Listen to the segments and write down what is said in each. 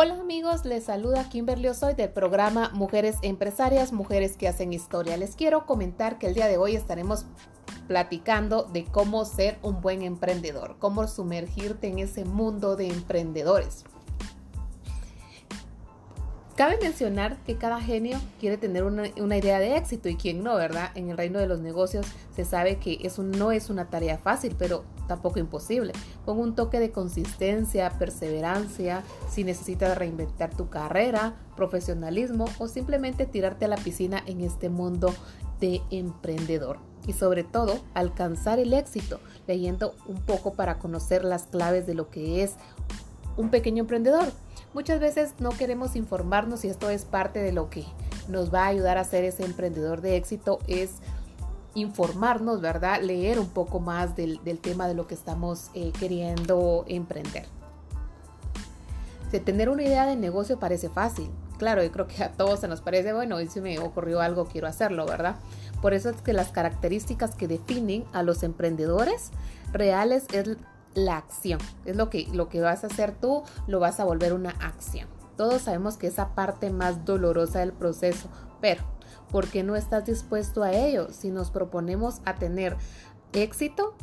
Hola amigos, les saluda Kimberly Osoy del programa Mujeres Empresarias, Mujeres que hacen historia. Les quiero comentar que el día de hoy estaremos platicando de cómo ser un buen emprendedor, cómo sumergirte en ese mundo de emprendedores. Cabe mencionar que cada genio quiere tener una, idea de éxito y quien no, ¿verdad? En el reino de los negocios se sabe que eso no es una tarea fácil, pero tampoco imposible. Con un toque de consistencia, perseverancia, si necesitas reinventar tu carrera, profesionalismo o simplemente tirarte a la piscina en este mundo de emprendedor. Y sobre todo, alcanzar el éxito, leyendo un poco para conocer las claves de lo que es un pequeño emprendedor Muchas veces no queremos informarnos y esto es parte de lo que nos va a ayudar a ser ese emprendedor de éxito, es informarnos, ¿verdad? Leer un poco más del, tema de lo que estamos eh, queriendo emprender. De tener una idea de negocio parece fácil. Claro, yo creo que a todos se nos parece, bueno, y si me ocurrió algo, quiero hacerlo, ¿verdad? Por eso es que las características que definen a los emprendedores reales es la acción. Es lo que, lo que vas a hacer tú, lo vas a volver una acción. Todos sabemos que esa parte más dolorosa del proceso, pero ¿por qué no estás dispuesto a ello? Si nos proponemos a tener éxito,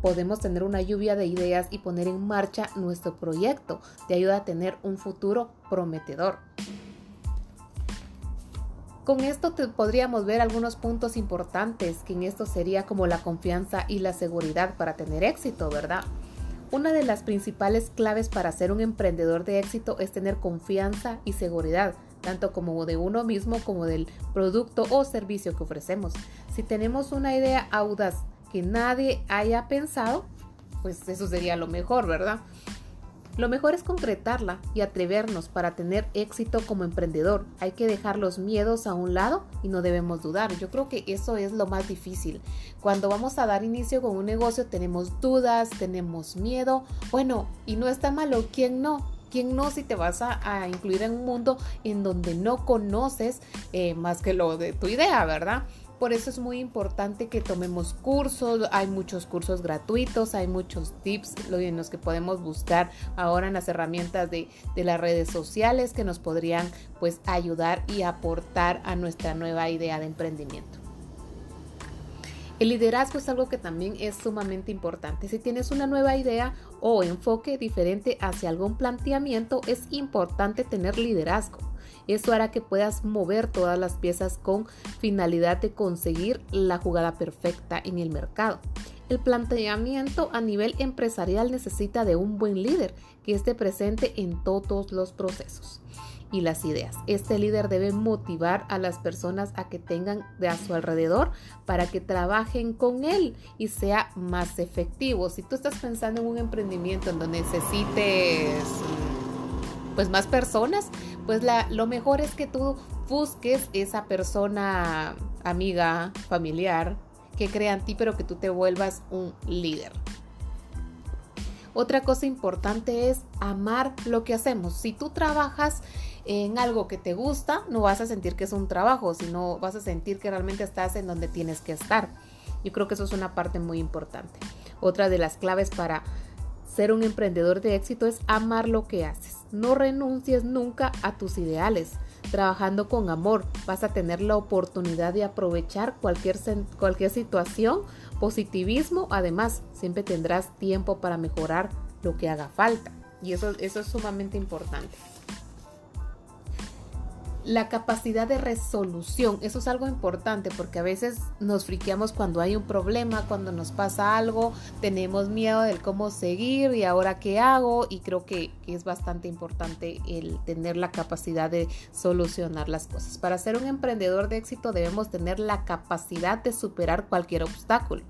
podemos tener una lluvia de ideas y poner en marcha nuestro proyecto. Te ayuda a tener un futuro prometedor. Con esto te podríamos ver algunos puntos importantes, que en esto sería como la confianza y la seguridad para tener éxito, ¿verdad? Una de las principales claves para ser un emprendedor de éxito es tener confianza y seguridad, tanto como de uno mismo como del producto o servicio que ofrecemos. Si tenemos una idea audaz que nadie haya pensado, pues eso sería lo mejor, ¿verdad? Lo mejor es concretarla y atrevernos para tener éxito como emprendedor. Hay que dejar los miedos a un lado y no debemos dudar. Yo creo que eso es lo más difícil. Cuando vamos a dar inicio con un negocio tenemos dudas, tenemos miedo. Bueno, y no está malo, ¿quién no? ¿Quién no si te vas a, incluir en un mundo en donde no conoces eh, más que lo de tu idea, ¿verdad? Por eso es muy importante que tomemos cursos, hay muchos cursos gratuitos, hay muchos tips en los que podemos buscar ahora en las herramientas de, de las redes sociales que nos podrían pues ayudar y aportar a nuestra nueva idea de emprendimiento. El liderazgo es algo que también es sumamente importante. Si tienes una nueva idea o enfoque diferente hacia algún planteamiento, es importante tener liderazgo. Eso hará que puedas mover todas las piezas con finalidad de conseguir la jugada perfecta en el mercado. El planteamiento a nivel empresarial necesita de un buen líder que esté presente en todos los procesos y las ideas. Este líder debe motivar a las personas a que tengan de a su alrededor para que trabajen con él y sea más efectivo. Si tú estás pensando en un emprendimiento en donde necesites pues más personas, pues la, lo mejor es que tú busques esa persona amiga, familiar, que crea en ti, pero que tú te vuelvas un líder. Otra cosa importante es amar lo que hacemos. Si tú trabajas en algo que te gusta, no vas a sentir que es un trabajo, sino vas a sentir que realmente estás en donde tienes que estar. Yo creo que eso es una parte muy importante. Otra de las claves para ser un emprendedor de éxito es amar lo que haces. No renuncies nunca a tus ideales. Trabajando con amor vas a tener la oportunidad de aprovechar cualquier, cualquier situación, positivismo. Además, siempre tendrás tiempo para mejorar lo que haga falta. Y eso, eso es sumamente importante la capacidad de resolución. Eso es algo importante porque a veces nos friqueamos cuando hay un problema, cuando nos pasa algo, tenemos miedo del cómo seguir y ahora qué hago y creo que, es bastante importante el tener la capacidad de solucionar las cosas. Para ser un emprendedor de éxito debemos tener la capacidad de superar cualquier obstáculo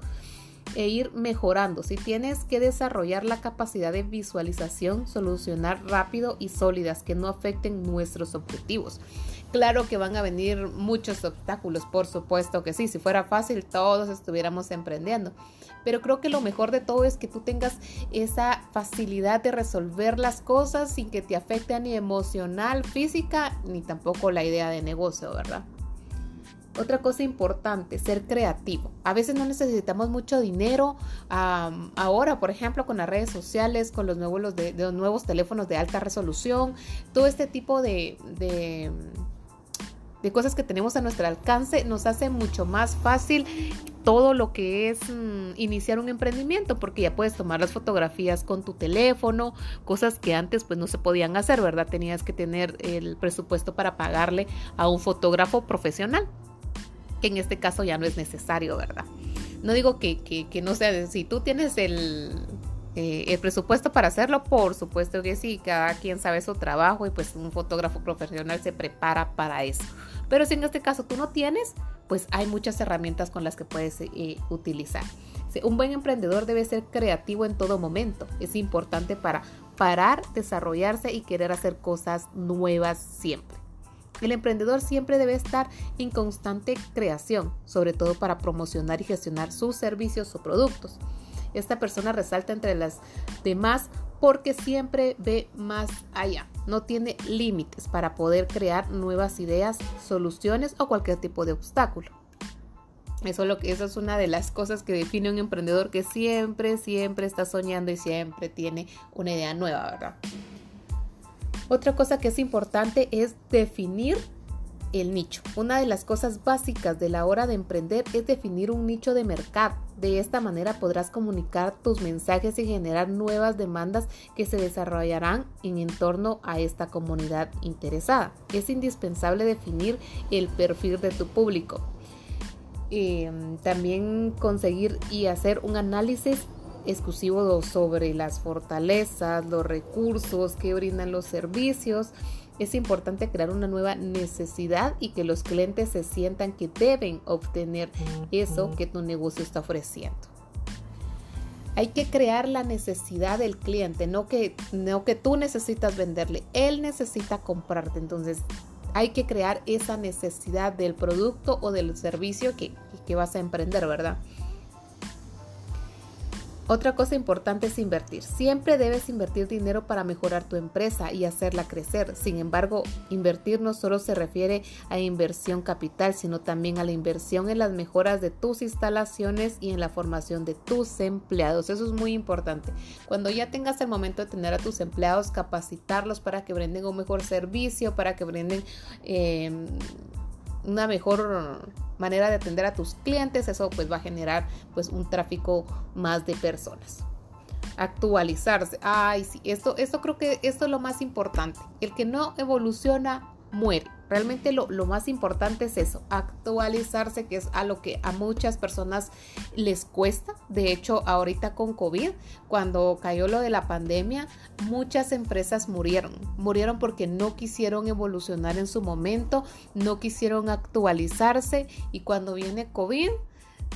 e ir mejorando. Si tienes que desarrollar la capacidad de visualización, solucionar rápido y sólidas que no afecten nuestros objetivos. Claro que van a venir muchos obstáculos, por supuesto que sí. Si fuera fácil, todos estuviéramos emprendiendo. Pero creo que lo mejor de todo es que tú tengas esa facilidad de resolver las cosas sin que te afecte ni emocional, física, ni tampoco la idea de negocio, ¿verdad? Otra cosa importante, ser creativo. A veces no necesitamos mucho dinero. ahora, por ejemplo, con las redes sociales, con los nuevos, de, los nuevos teléfonos de alta resolución, todo este tipo de, cosas que tenemos a nuestro alcance nos hace mucho más fácil todo lo que es mm, iniciar un emprendimiento, porque ya puedes tomar las fotografías con tu teléfono, cosas que antes pues no se podían hacer, ¿verdad? Tenías que tener el presupuesto para pagarle a un fotógrafo profesional que en este caso ya no es necesario, ¿verdad? No digo que, no sea, si tú tienes el, eh, el presupuesto para hacerlo, por supuesto que sí, cada quien sabe su trabajo y pues un fotógrafo profesional se prepara para eso. Pero si en este caso tú no tienes, pues hay muchas herramientas con las que puedes eh, utilizar. Un buen emprendedor debe ser creativo en todo momento. Es importante para parar, desarrollarse y querer hacer cosas nuevas siempre. El emprendedor siempre debe estar en constante creación, sobre todo para promocionar y gestionar sus servicios o productos. Esta persona resalta entre las demás porque siempre ve más allá, no tiene límites para poder crear nuevas ideas, soluciones o cualquier tipo de obstáculo. Eso, lo que, es una de las cosas que define un emprendedor que siempre, siempre está soñando y siempre tiene una idea nueva, ¿verdad? Otra cosa que es importante es definir el nicho. Una de las cosas básicas de la hora de emprender es definir un nicho de mercado. De esta manera podrás comunicar tus mensajes y generar nuevas demandas que se desarrollarán en torno a esta comunidad interesada. Es indispensable definir el perfil de tu público. Em, también conseguir y hacer un análisis exclusivo sobre las fortalezas, los recursos que brindan los servicios. Es importante crear una nueva necesidad y que los clientes se sientan que deben obtener eso que tu negocio está ofreciendo. Hay que crear la necesidad del cliente, no que, no que tú necesitas venderle, él necesita comprarte. Entonces, hay que crear esa necesidad del producto o del servicio que, que vas a emprender, ¿verdad? Otra cosa importante es invertir. Siempre debes invertir dinero para mejorar tu empresa y hacerla crecer. Sin embargo, invertir no solo se refiere a inversión capital, sino también a la inversión en las mejoras de tus instalaciones y en la formación de tus empleados. Eso es muy importante. Cuando ya tengas el momento de tener a tus empleados, capacitarlos para que brinden un mejor servicio, para que brinden... Eh, una mejor manera de atender a tus clientes, eso pues va a generar pues un tráfico más de personas. Actualizarse. Ay, sí, esto, esto creo que esto es lo más importante. El que no evoluciona muere. Realmente lo, más importante es eso, actualizarse, que es a lo que a muchas personas les cuesta. De hecho, ahorita con COVID, cuando cayó lo de la pandemia, muchas empresas murieron. Murieron porque no quisieron evolucionar en su momento, no quisieron actualizarse y cuando viene COVID,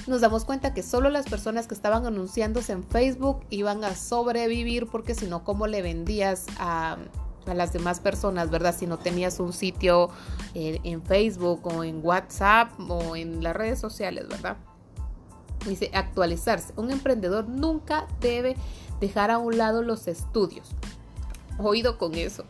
nos damos cuenta que solo las personas que estaban anunciándose en Facebook iban a sobrevivir porque si no, ¿cómo le vendías a a las demás personas, ¿verdad? Si no tenías un sitio eh, en Facebook o en WhatsApp o en las redes sociales, ¿verdad? Dice actualizarse. Un emprendedor nunca debe dejar a un lado los estudios. Oído con eso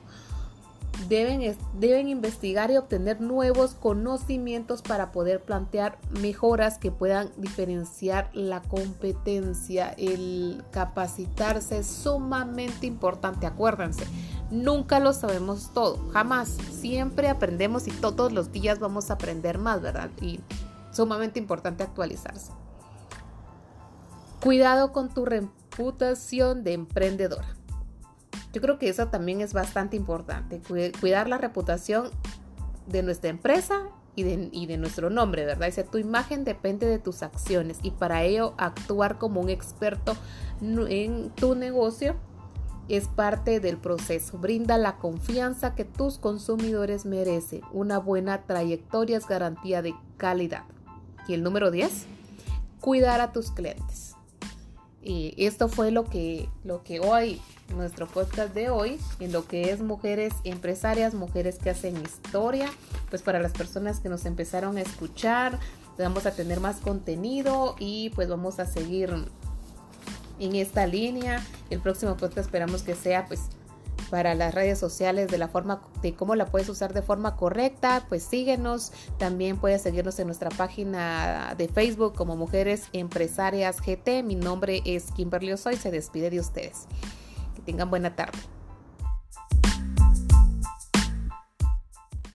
deben, deben investigar y obtener nuevos conocimientos para poder plantear mejoras que puedan diferenciar la competencia. El capacitarse es sumamente importante, acuérdense. Nunca lo sabemos todo, jamás. Siempre aprendemos y todos los días vamos a aprender más, ¿verdad? Y sumamente importante actualizarse. Cuidado con tu reputación de emprendedora. Yo creo que eso también es bastante importante, cuidar la reputación de nuestra empresa y de, nuestro nombre, ¿verdad? Dice, tu imagen depende de tus acciones y para ello actuar como un experto en tu negocio es parte del proceso. Brinda la confianza que tus consumidores merecen. Una buena trayectoria es garantía de calidad. Y el número 10, cuidar a tus clientes. Y esto fue lo que, lo que hoy nuestro podcast de hoy en lo que es mujeres empresarias, mujeres que hacen historia, pues para las personas que nos empezaron a escuchar, vamos a tener más contenido y pues vamos a seguir en esta línea. El próximo podcast esperamos que sea pues para las redes sociales de la forma de cómo la puedes usar de forma correcta, pues síguenos. También puedes seguirnos en nuestra página de Facebook como Mujeres Empresarias GT. Mi nombre es Kimberly Osoy, se despide de ustedes. Que tengan buena tarde.